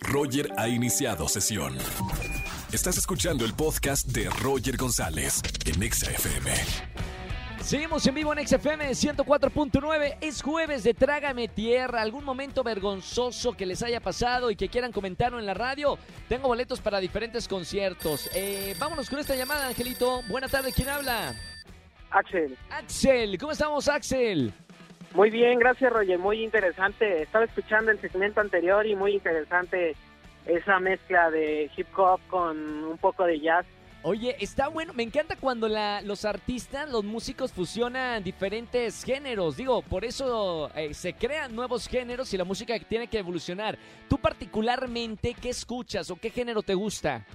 Roger ha iniciado sesión. Estás escuchando el podcast de Roger González en Exa FM. Seguimos en vivo en XFM 104.9. Es jueves de Trágame Tierra. ¿Algún momento vergonzoso que les haya pasado y que quieran comentarlo en la radio? Tengo boletos para diferentes conciertos. Eh, vámonos con esta llamada, Angelito. Buena tarde, ¿quién habla? Axel. Axel, ¿cómo estamos, Axel? Muy bien, gracias Roger, muy interesante. Estaba escuchando el segmento anterior y muy interesante esa mezcla de hip hop con un poco de jazz. Oye, está bueno, me encanta cuando la, los artistas, los músicos fusionan diferentes géneros. Digo, por eso eh, se crean nuevos géneros y la música tiene que evolucionar. Tú particularmente, ¿qué escuchas o qué género te gusta?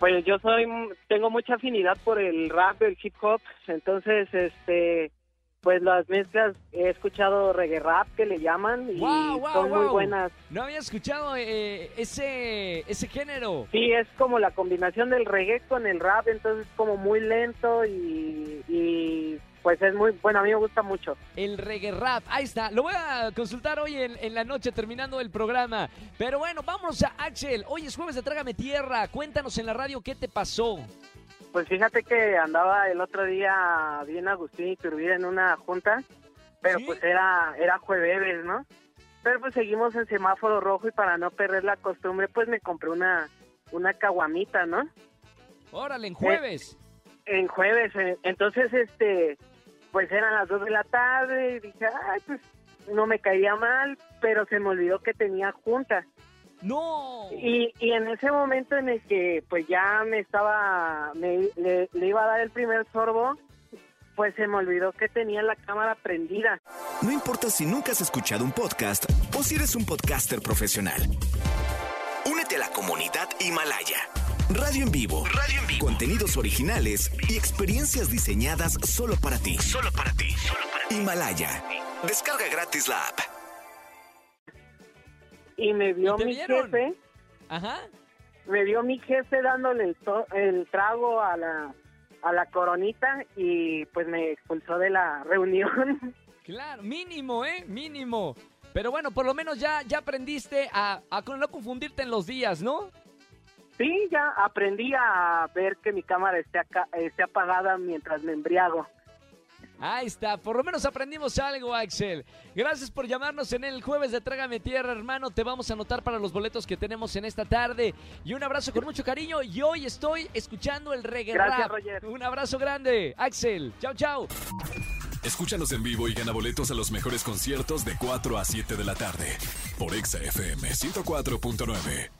Pues yo soy, tengo mucha afinidad por el rap, el hip hop, entonces, este, pues las mezclas he escuchado reggae rap que le llaman y Wow, wow, son muy buenas. No había escuchado eh, ese, ese género. Sí, es como la combinación del reggae con el rap, entonces es como muy lento y, y pues es muy, bueno, a mí me gusta mucho. El reggae rap. Ahí está. Lo voy a consultar hoy en, en la noche terminando el programa. Pero bueno, vamos a Axel. Hoy es jueves de Trágame Tierra. Cuéntanos en la radio qué te pasó. Pues fíjate que andaba el otro día bien Agustín Iturbide en una junta, pero ¿Sí? pues era era jueves, ¿no? Pero pues seguimos en semáforo rojo y para no perder la costumbre, pues me compré una una caguamita, ¿no? Órale, en jueves. En jueves, eh, entonces este pues eran las dos de la tarde y dije, "Ay, pues no me caía mal, pero se me olvidó que tenía junta." No. Y, y en ese momento en el que pues ya me estaba, me, le, le iba a dar el primer sorbo, pues se me olvidó que tenía la cámara prendida. No importa si nunca has escuchado un podcast o si eres un podcaster profesional. Únete a la comunidad Himalaya. Radio en vivo. Radio en vivo. Contenidos originales y experiencias diseñadas solo para ti. Solo para ti. Himalaya. Descarga gratis la app. Y me vio ¿Y te mi vieron? jefe, Ajá. me vio mi jefe dándole el, to- el trago a la, a la coronita y pues me expulsó de la reunión. Claro, mínimo, ¿eh? Mínimo. Pero bueno, por lo menos ya, ya aprendiste a, a no confundirte en los días, ¿no? sí, ya aprendí a ver que mi cámara esté, acá, esté apagada mientras me embriago. Ahí está, por lo menos aprendimos algo, Axel. Gracias por llamarnos en el jueves de Trágame Tierra, hermano. Te vamos a anotar para los boletos que tenemos en esta tarde. Y un abrazo con mucho cariño. Y hoy estoy escuchando el reggae Gracias, rap. Roger. Un abrazo grande, Axel. Chao, chao. Escúchanos en vivo y gana boletos a los mejores conciertos de 4 a 7 de la tarde por Exa FM 104.9.